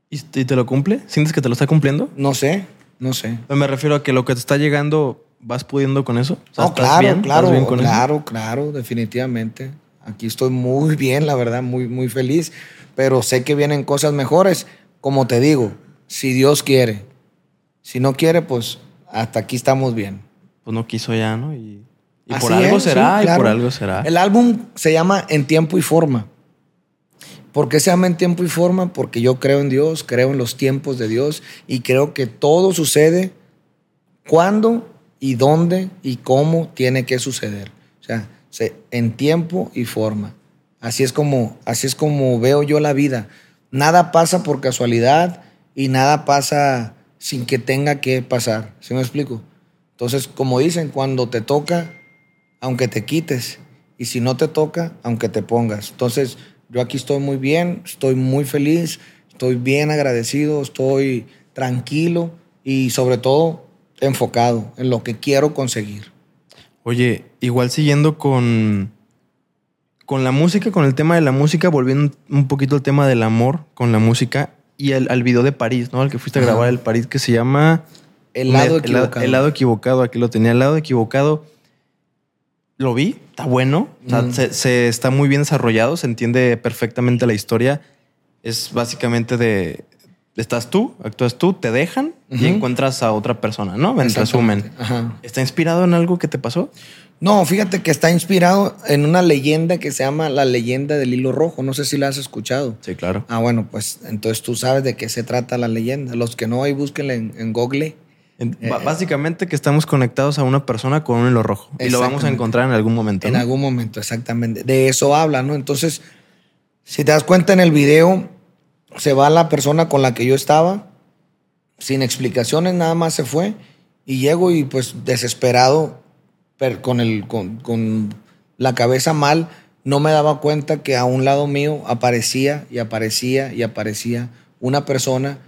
¿Y te lo cumple? ¿Sientes que te lo está cumpliendo? No sé, no sé. Me refiero a que lo que te está llegando, ¿vas pudiendo con eso? O sea, No, ¿estás claro, claro, bien con eso? claro, claro, definitivamente. Aquí estoy muy bien, la verdad, muy, muy feliz, pero sé que vienen cosas mejores. Como te digo, si Dios quiere, si no quiere, pues hasta aquí estamos bien. Pues no quiso ya, ¿no? Y, por algo es, será, sí, y por algo será. El álbum se llama En tiempo y forma. ¿Por qué se llama En tiempo y forma? Porque yo creo en Dios, creo en los tiempos de Dios y creo que todo sucede cuándo y dónde y cómo tiene que suceder. O sea, en tiempo y forma. Así es como, así es como veo yo la vida. Nada pasa por casualidad y nada pasa sin que tenga que pasar. ¿Sí me explico? Entonces, como dicen, cuando te toca, aunque te quites. Y si no te toca, aunque te pongas. Entonces, yo aquí estoy muy bien, estoy muy feliz, estoy bien agradecido, estoy tranquilo y sobre todo enfocado en lo que quiero conseguir. Oye, igual siguiendo con, con la música, con el tema de la música, volviendo un poquito al tema del amor con la música y al, al video de París, ¿no? Al que fuiste a grabar el París que se llama... El lado equivocado. El, lado equivocado, aquí lo tenía, el lado equivocado. Lo vi, está bueno, o sea, Mm. se, se está muy bien desarrollado, se entiende perfectamente la historia. Es básicamente de, estás tú, actúas tú, te dejan y encuentras a otra persona, ¿no? En resumen. Ajá. ¿Está inspirado en algo que te pasó? No, fíjate que está inspirado en una leyenda que se llama la leyenda del hilo rojo. No sé si la has escuchado. Sí, claro. Ah, bueno, pues entonces tú sabes de qué se trata la leyenda. Los que no, ahí búsquenla en, en Google. Eh, ba- básicamente que estamos conectados a una persona con un hilo rojo y lo vamos a encontrar en algún momento. En algún momento, exactamente. De eso habla, ¿no? Entonces, si te das cuenta en el video, se va la persona con la que yo estaba, sin explicaciones, nada más se fue. Y llego y pues desesperado, per- con, el, con, con la cabeza mal, no me daba cuenta que a un lado mío aparecía y aparecía y aparecía una persona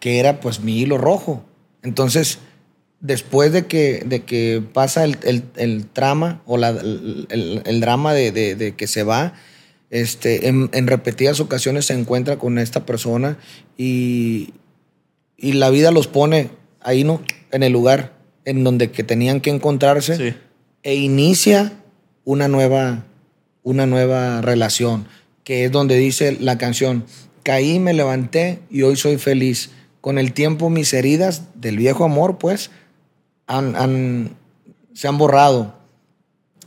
que era pues mi hilo rojo. Entonces, después de que, de que pasa el, el- el trama o la- el, el- el drama de, de- de que se va, este, en, en repetidas ocasiones se encuentra con esta persona y, y la vida los pone ahí, ¿no? En el lugar en donde que tenían que encontrarse Sí. e inicia una nueva, una nueva relación, que es donde dice la canción, caí, me levanté y hoy soy feliz. Con el tiempo mis heridas del viejo amor, pues, han- han- se han borrado.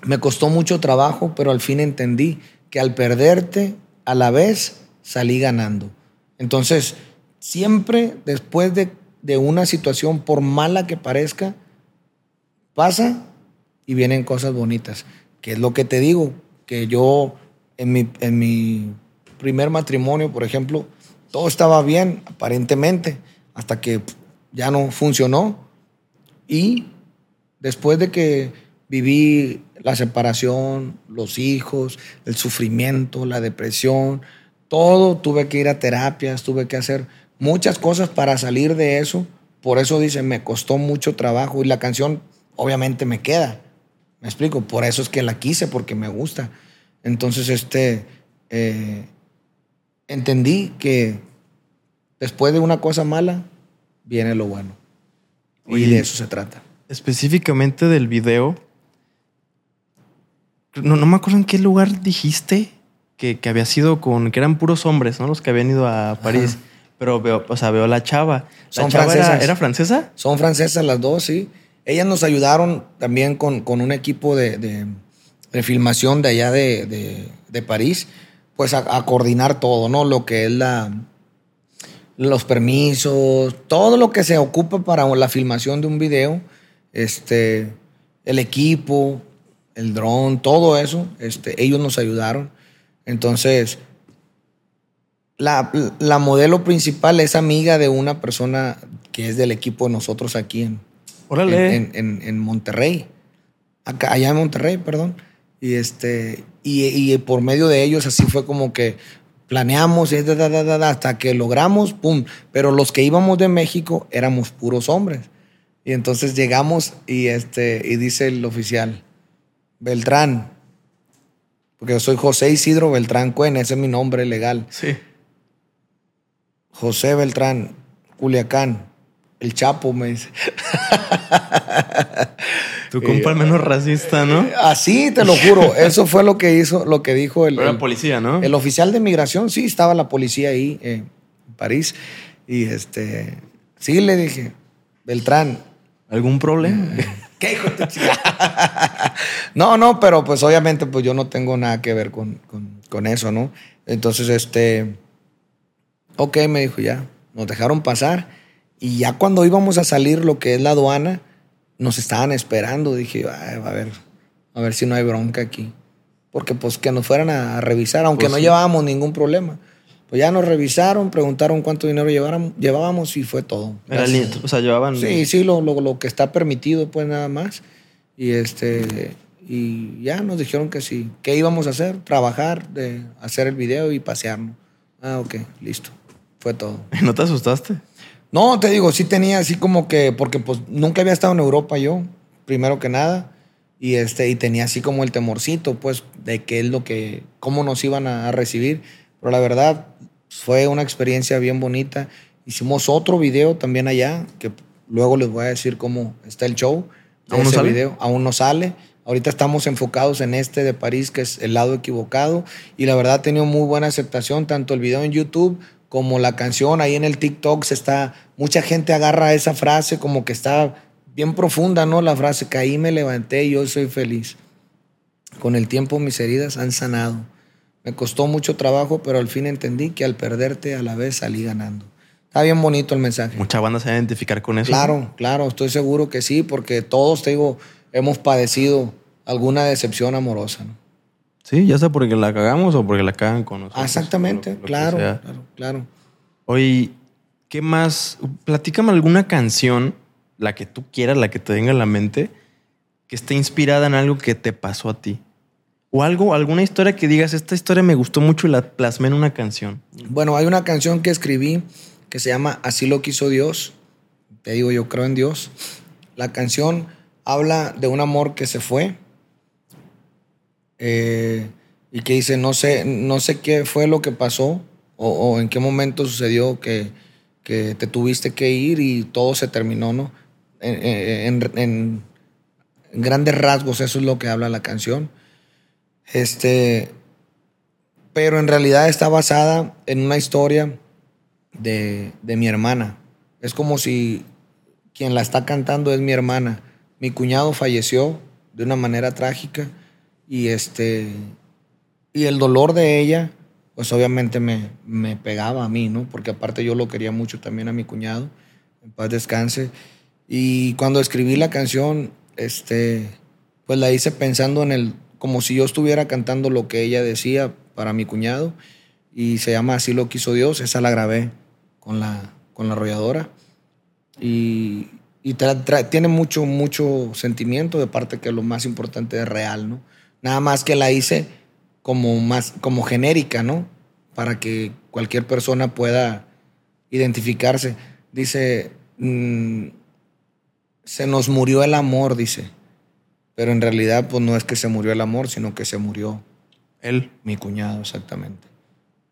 Me costó mucho trabajo, pero al fin entendí que al perderte, a la vez salí ganando. Entonces, siempre después de, de una situación, por mala que parezca, pasa y vienen cosas bonitas. Que es lo que te digo, que yo en mi, en mi primer matrimonio, por ejemplo, todo estaba bien, aparentemente, hasta que ya no funcionó. Y después de que viví la separación, los hijos, el sufrimiento, la depresión, todo, tuve que ir a terapias, tuve que hacer muchas cosas para salir de eso. Por eso dice, me costó mucho trabajo y la canción obviamente me queda. Me explico, por eso es que la quise, porque me gusta. Entonces, este, eh, entendí que después de una cosa mala, viene lo bueno. Y de eso se trata. Específicamente del video. No, no me acuerdo en qué lugar dijiste que, que había sido con. que eran puros hombres, ¿no? Los que habían ido a París. Ajá. Pero veo, o sea, veo la chava. ¿La Son chava era, francesas. era francesa? Son francesas las dos, sí. Ellas nos ayudaron también con, con un equipo de, de- de filmación de allá de, de- de París, pues a, a coordinar todo, ¿no? Lo que es la, los permisos, todo lo que se ocupa para la filmación de un video, este, el equipo, el dron, todo eso, este, ellos nos ayudaron. Entonces, la, la modelo principal es amiga de una persona que es del equipo de nosotros aquí en, Órale. en, en- en Monterrey. Acá, allá en Monterrey, perdón. Y este, y, y por medio de ellos así fue como que planeamos y da, da, da, da, da, hasta que logramos, pum. Pero los que íbamos de México éramos puros hombres. Y entonces llegamos y este, y dice el oficial, Beltrán, porque yo soy José Isidro Beltrán Cuen, ese es mi nombre legal. sí. José Beltrán, Culiacán, el Chapo, me dice. Tu compa al menos racista, ¿no? Así, te lo juro. Eso fue lo que hizo, lo que dijo el, Era el- policía, ¿no? el oficial de migración. Sí, estaba la policía ahí eh, en París. Y este, sí, le dije, Beltrán. ¿Algún problema? ¿Qué hijo de chica? no, no, pero pues obviamente pues yo no tengo nada que ver con, con- con eso, ¿no? Entonces, este, ok, me dijo ya, nos dejaron pasar. Y ya cuando íbamos a salir lo que es la aduana, nos estaban esperando. Dije, "Ay, a ver, a ver si no hay bronca aquí. Porque pues que nos fueran a, revisar, aunque Pues no llevábamos ningún problema. Pues ya nos revisaron, preguntaron cuánto dinero llevábamos y fue todo. Era Gracias. lindo. O sea, llevaban. Sí, sí, lo, lo, lo que está permitido, pues nada más. Y este y ya nos dijeron que sí. ¿Qué íbamos a hacer? Trabajar, de hacer el video y pasearnos. Ah, ok, listo. Fue todo. ¿Y no te asustaste? No, te digo, sí tenía así como que, porque pues nunca había estado en Europa yo, primero que nada, y este, y tenía así como el temorcito, pues, de qué es lo que, cómo nos iban a, a recibir. Pero la verdad, fue una experiencia bien bonita. Hicimos otro video también allá, que luego les voy a decir cómo está el show. de ¿Aún no ese sale? video. Aún no sale. Ahorita estamos enfocados en este de París, que es el lado equivocado. Y la verdad ha tenido muy buena aceptación, tanto el video en YouTube como la canción. Ahí en el TikTok se está. Mucha gente agarra esa frase como que está bien profunda, ¿no? La frase, caí, me levanté y hoy soy feliz. Con el tiempo mis heridas han sanado. Me costó mucho trabajo, pero al fin entendí que al perderte a la vez salí ganando. Está bien bonito el mensaje. Mucha banda se va a identificar con eso. Claro, claro, estoy seguro que sí, porque todos, te digo, hemos padecido alguna decepción amorosa. ¿no? Sí, ya sea porque la cagamos o porque la cagan con nosotros. Ah, Exactamente, lo- lo que claro, claro, claro. Oye, ¿qué más? Platícame alguna canción, la que tú quieras, la que te venga a la mente, que esté inspirada en algo que te pasó a ti. O algo, alguna historia que digas, esta historia me gustó mucho y la plasmé en una canción. Bueno, hay una canción que escribí que se llama Así lo quiso Dios. Te digo, yo creo en Dios. La canción habla de un amor que se fue eh, y que dice, no sé, no sé qué fue lo que pasó o, en qué momento sucedió que, te tuviste que ir y todo se terminó, ¿no? En grandes rasgos, eso es lo que habla la canción. Este, pero en realidad está basada en una historia de, de mi hermana. Es como si quien la está cantando es mi hermana. Mi cuñado falleció de una manera trágica y este y el dolor de ella, pues obviamente me, me pegaba a mí, ¿no? Porque aparte yo lo quería mucho también a mi cuñado, en paz descanse. Y cuando escribí la canción, este, pues la hice pensando en el, como si yo estuviera cantando lo que ella decía para mi cuñado. Y se llama Así lo quiso Dios, esa la grabé con la, con la arrolladora. Y, tiene mucho, mucho sentimiento de parte que lo más importante es real, ¿no? Nada más que la hice como más, como genérica, ¿no? Para que cualquier persona pueda identificarse. Dice, mm, se nos murió el amor, dice. Pero en realidad, pues no es que se murió el amor, sino que se murió Él. mi cuñado, exactamente.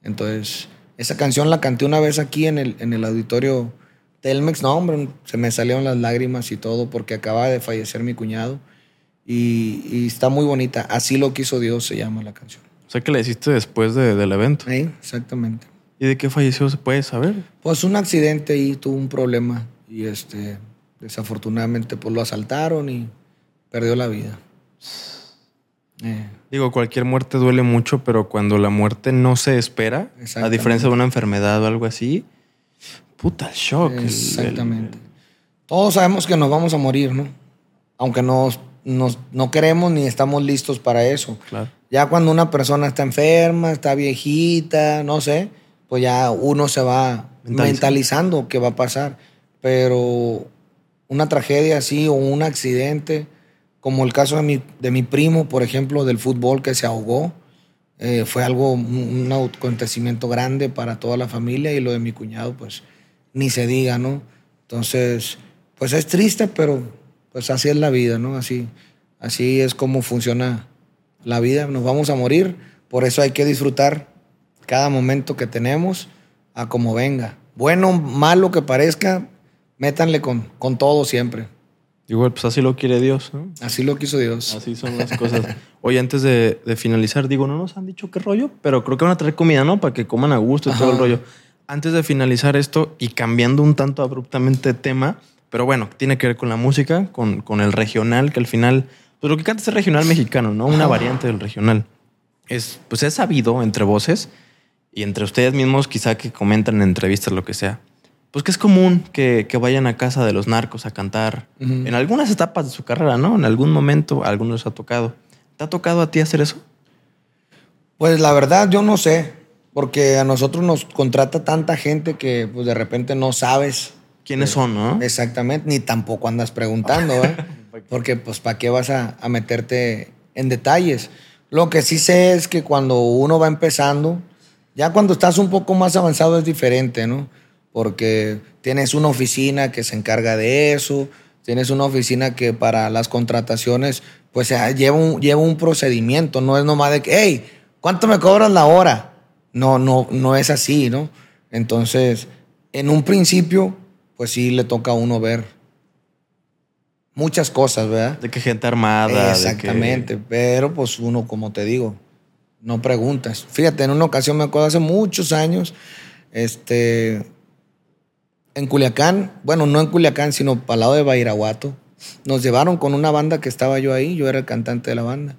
Entonces, esa canción la canté una vez aquí en el, en el auditorio Telmex. No, hombre, se me salieron las lágrimas y todo porque acaba de fallecer mi cuñado. Y, y está muy bonita. Así lo quiso Dios, se llama la canción. O sea que la hiciste después de- del evento. Ahí, exactamente. ¿Y de qué falleció se puede saber? Pues un accidente y tuvo un problema. Y este, desafortunadamente, pues lo asaltaron y perdió la vida. Eh, Digo, cualquier muerte duele mucho, pero cuando la muerte no se espera, a Exactamente. diferencia de una enfermedad o algo así, puta el shock. el- el- Exactamente. Todos sabemos que nos vamos a morir, ¿no? Aunque nos, nos- no queremos ni estamos listos para eso. claro. Ya cuando una persona está enferma, está viejita, no sé, pues ya uno se va Mentalizando. mentalizando qué va a pasar. Pero una tragedia así o un accidente, como el caso de mi, de mi primo, por ejemplo, del fútbol que se ahogó, eh, fue algo, un acontecimiento grande para toda la familia y lo de mi cuñado, pues ni se diga, ¿no? Entonces, pues es triste, pero pues así es la vida, ¿no? Así, así es como funciona la vida, nos vamos a morir, por eso hay que disfrutar cada momento que tenemos a como venga. Bueno, malo que parezca, métanle con, con todo siempre. Igual, pues así lo quiere Dios, ¿no? Así lo quiso Dios. Así son las cosas. Oye, antes de, de finalizar, digo, no nos han dicho qué rollo, pero creo que van a traer comida, ¿no? Para que coman a gusto y todo el rollo. Antes de finalizar esto y cambiando un tanto abruptamente de tema, pero bueno, tiene que ver con la música, con, con el regional, que al final, pues lo que canta es el regional mexicano, ¿no? Una variante del regional. Es, pues es sabido entre voces y entre ustedes mismos, quizá que comentan en entrevistas, lo que sea. Pues que es común que, que vayan a casa de los narcos a cantar Ujú. en algunas etapas de su carrera, ¿no? En algún momento a algunos les ha tocado. ¿Te ha tocado a ti hacer eso? Pues la verdad yo no sé, porque a nosotros nos contrata tanta gente que pues de repente no sabes ¿Quiénes son, no? exactamente, ni tampoco andas preguntando, ¿eh? Porque pues para qué vas a, a meterte en detalles. Lo que sí sé es que cuando uno va empezando, Ya cuando estás un poco más avanzado es diferente, ¿no? Porque tienes una oficina que se encarga de eso, tienes una oficina que para las contrataciones, pues lleva un, lleva un procedimiento, no es nomás de que, hey, ¿cuánto me cobras la hora? No, no, no es así, ¿no? Entonces, en un principio, pues sí le toca a uno ver muchas cosas, ¿verdad? De que gente armada. Exactamente, pero pues uno, como te digo, no preguntas. Fíjate, en una ocasión me acuerdo hace muchos años, este, en Culiacán, bueno, no en Culiacán, sino para el lado de Bairaguato, nos llevaron con una banda que estaba yo ahí, yo era el cantante de la banda.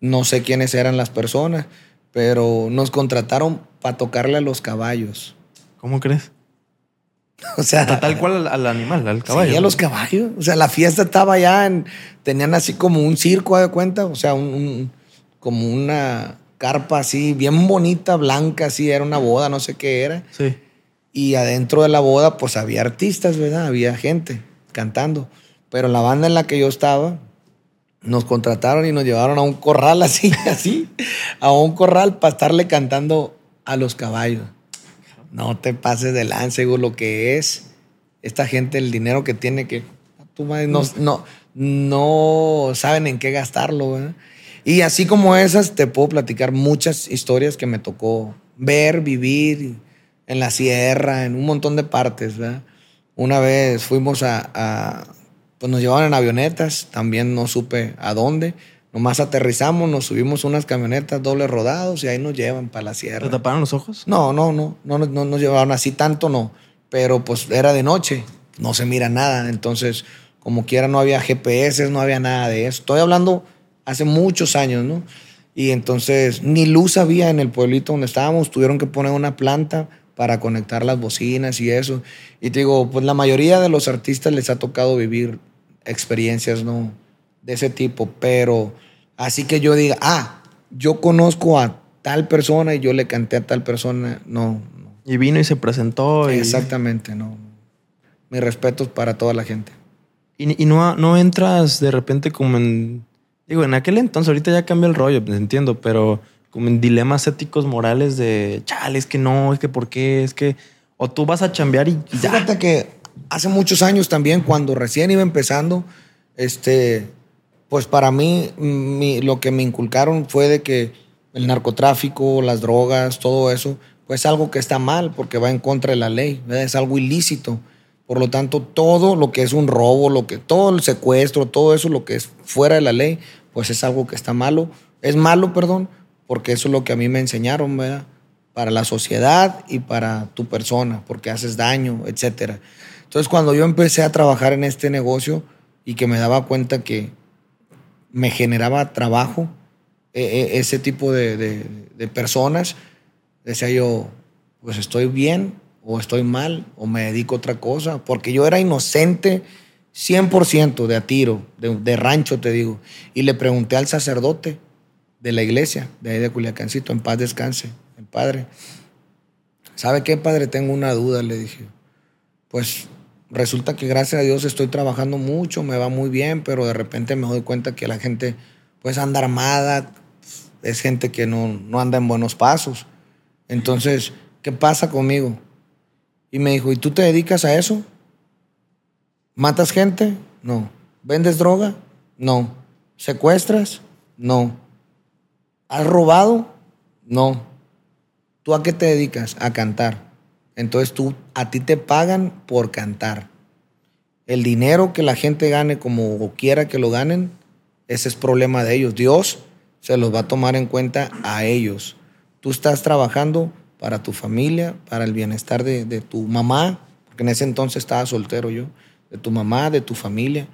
No sé quiénes eran las personas, pero nos contrataron para tocarle a los caballos. ¿Cómo crees? O sea, tal cual al, animal, al caballo. Sí, a los caballos. O sea, la fiesta estaba ya en. Tenían así como un circo de cuenta, o sea, un, como una carpa así, bien bonita, blanca, así, era una boda, no sé qué era. Sí. Y adentro de la boda, pues había artistas, ¿verdad? Había gente cantando. Pero la banda en la que yo estaba, nos contrataron y nos llevaron a un corral así, así, a un corral para estarle cantando a los caballos. No te pases de lance, lo que es esta gente, el dinero que tiene que tu madre, no, no, no saben en qué gastarlo. ¿verdad? Y así como esas, te puedo platicar muchas historias que me tocó ver, vivir en la sierra, en un montón de partes. ¿verdad? Una vez fuimos a, pues nos llevaban en avionetas, también no supe a dónde. Nomás aterrizamos, nos subimos unas camionetas doble rodados y ahí nos llevan para la sierra. ¿Te taparon los ojos? No, no, no, no, no, nos llevaron así tanto, no. Pero pues era de noche, no se mira nada. Entonces, como quiera, no había GPS, no había nada de eso. Estoy hablando hace muchos años, ¿no? Y entonces ni luz había en el pueblito donde estábamos, tuvieron que poner una planta para conectar las bocinas y eso. Y te digo, pues la mayoría de los artistas les ha tocado vivir experiencias, ¿no? De ese tipo, pero así que yo diga, ah, yo conozco a tal persona y yo le canté a tal persona, no. Y vino y se presentó. Exactamente, no. Mis respetos para toda la gente. Y, no, no entras de repente como en. Digo, en aquel entonces, ahorita ya cambia el rollo, entiendo, pero como en dilemas éticos morales de chale, es que no, es que por qué, es que. O tú vas a chambear y. Fíjate que hace muchos años también, cuando recién iba empezando, este pues para mí lo que me inculcaron fue de que el narcotráfico, las drogas, todo eso, pues algo que está mal porque va en contra de la ley, es algo ilícito. Por lo tanto, todo lo que es un robo, lo que todo el secuestro, todo eso lo que es fuera de la ley, pues es algo que está malo. Es malo, perdón, porque eso es lo que a mí me enseñaron, ¿verdad? Para la sociedad y para tu persona, porque haces daño, etcétera. Entonces, cuando yo empecé a trabajar en este negocio y que me daba cuenta que me generaba trabajo e, e, ese tipo de, personas. Decía yo, pues estoy bien o estoy mal o me dedico a otra cosa, porque yo era inocente 100% de a tiro, de, rancho te digo, y le pregunté al sacerdote de la iglesia, de ahí de Culiacancito, en paz descanse, el padre, ¿sabe qué, padre? Tengo una duda, le dije. Pues resulta que gracias a Dios estoy trabajando mucho, me va muy bien, pero de repente me doy cuenta que la gente pues anda armada, es gente que no, no anda en buenos pasos. Entonces, ¿qué pasa conmigo? Y me dijo, ¿y tú te dedicas a eso? ¿Matas gente? No. ¿Vendes droga? No. ¿Secuestras? No. ¿Has robado? No. ¿Tú a qué te dedicas? A cantar. Entonces tú, a ti te pagan por cantar. El dinero que la gente gane como quiera que lo ganen, ese es problema de ellos. Dios se los va a tomar en cuenta a ellos. Tú estás trabajando para tu familia, para el bienestar de, de tu mamá, porque en ese entonces estaba soltero yo, de tu mamá, de tu familia.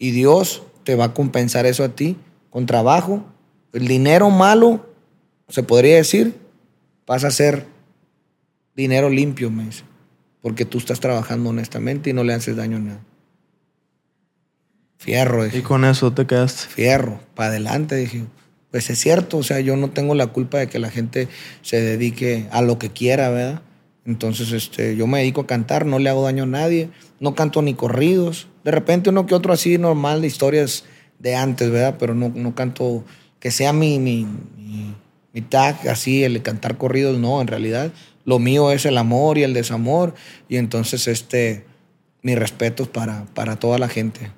Y Dios te va a compensar eso a ti con trabajo. El dinero malo, se podría decir, pasa a ser dinero limpio, me dice, porque tú estás trabajando honestamente y no le haces daño a nada. Fierro. Dije. Y con eso te quedaste. Fierro, para adelante, dije. Pues es cierto, o sea, yo no tengo la culpa de que la gente se dedique a lo que quiera, ¿verdad? Entonces, este, yo me dedico a cantar, no le hago daño a nadie, no canto ni corridos. De repente uno que otro así normal de historias de antes, ¿verdad? Pero no, no canto que sea mi, mi, mi tag, así, el cantar corridos, no, en realidad. Lo mío es el amor y el desamor. Y entonces, este, mis respetos para, para toda la gente,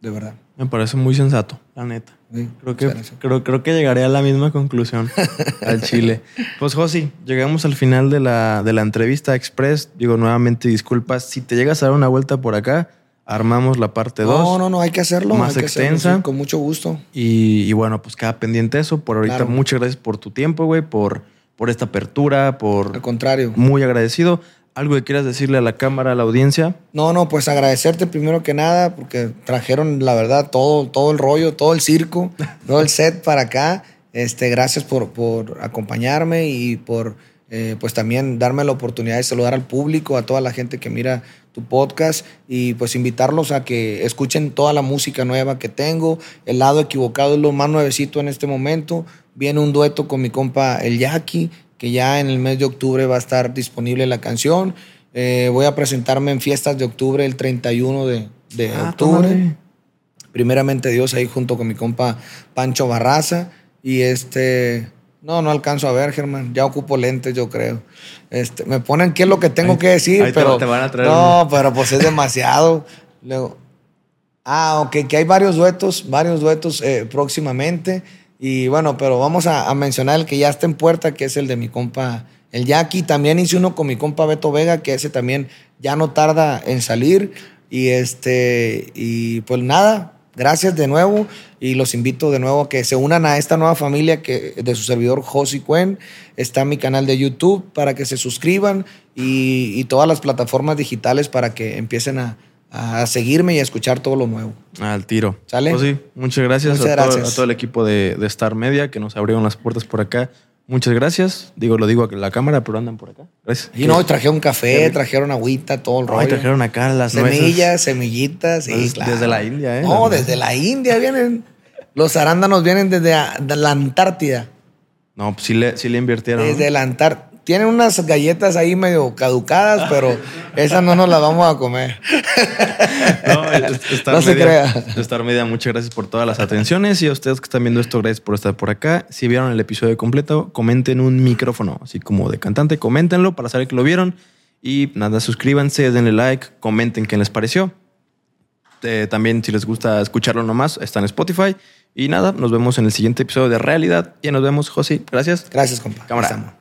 de verdad. Me parece muy sensato, la neta. Sí, Creo que, creo, creo que llegaré a la misma conclusión al Chile. Pues, Josi, llegamos al final de la, de la entrevista express. Digo nuevamente disculpas. Si te llegas a dar una vuelta por acá, armamos la parte 2. No, no, no, hay que hacerlo. Más hay que hacerlo, extensa. sí, con mucho gusto. Y, y bueno, pues queda pendiente eso. Por ahorita, Claro. muchas gracias por tu tiempo, güey, por, por esta apertura, por Al contrario. muy agradecido. ¿Algo que quieras decirle a la cámara, a la audiencia? No, no, pues agradecerte primero que nada porque trajeron, la verdad, todo, todo el rollo, todo el circo, todo el set para acá. Este, gracias por, por acompañarme y por eh, pues también darme la oportunidad de saludar al público, a toda la gente que mira tu podcast y pues invitarlos a que escuchen toda la música nueva que tengo. El lado equivocado es lo más nuevecito en este momento. Viene un dueto con mi compa El Yaqui, que ya en el mes de octubre va a estar disponible la canción. Eh, voy a presentarme en fiestas de octubre el 31 de, de Ah, octubre. tómale. Primeramente Dios ahí junto con mi compa Pancho Barraza. Y este, no, no alcanzo a ver, Germán. Ya ocupo lentes, yo creo. Este, me ponen qué es lo que tengo Ahí- que decir, ahí pero te van a traer no, pero pues es demasiado. Luego, ah, ok, que hay varios duetos, varios duetos eh, próximamente. Y bueno, pero vamos a, a mencionar el que ya está en puerta, que es el de mi compa, el Jackie. También hice uno con mi compa Beto Vega, que ese también ya no tarda en salir. Y este, y pues nada, gracias de nuevo. Y los invito de nuevo a que se unan a esta nueva familia que, de su servidor Josi Cuen. Está mi canal de YouTube para que se suscriban y, y todas las plataformas digitales para que empiecen a, a seguirme y a escuchar todo lo nuevo. Al tiro. ¿Sale? Muchas gracias, Muchas a, todo, a todo el equipo de, de Star Media que nos abrieron las puertas por acá. Muchas gracias. Digo, lo digo a la cámara, pero andan por acá. Gracias. Y no, trajeron café, trajeron agüita, todo el rollo. Ay, trajeron acá las nueces. Semillas, semillitas, sí, Desde- claro. desde la India, ¿eh? No, desde la India vienen. Los arándanos vienen desde la Antártida. No, pues sí le, sí le invirtieron. ¿no? Desde la Antártida. Tienen unas galletas ahí medio caducadas, pero esas no nos las vamos a comer. No, es- Star No se Media- crea. Star Media, muchas gracias por todas las atenciones y a ustedes que están viendo esto, gracias por estar por acá. Si vieron el episodio completo, comenten un micrófono, así como de cantante, coméntenlo para saber que lo vieron. Y nada, suscríbanse, denle like, comenten qué les pareció. Eh, también si les gusta escucharlo nomás, está en Spotify. Y nada, nos vemos en el siguiente episodio de Realidad. Y nos vemos, Josi. Gracias. Gracias, compa. Cámara.